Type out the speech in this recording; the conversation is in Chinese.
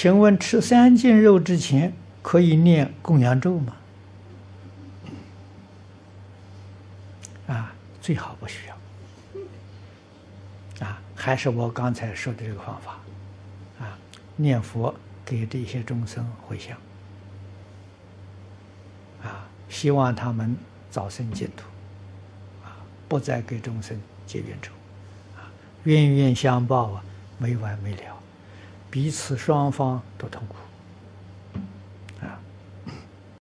请问吃三斤肉之前可以念供养咒吗？啊，最好不需要。啊，还是我刚才说的这个方法，啊，念佛给这些众生回向，啊，希望他们早生净土，啊，不再给众生结冤仇，啊，冤冤相报啊，没完没了。彼此双方都痛苦。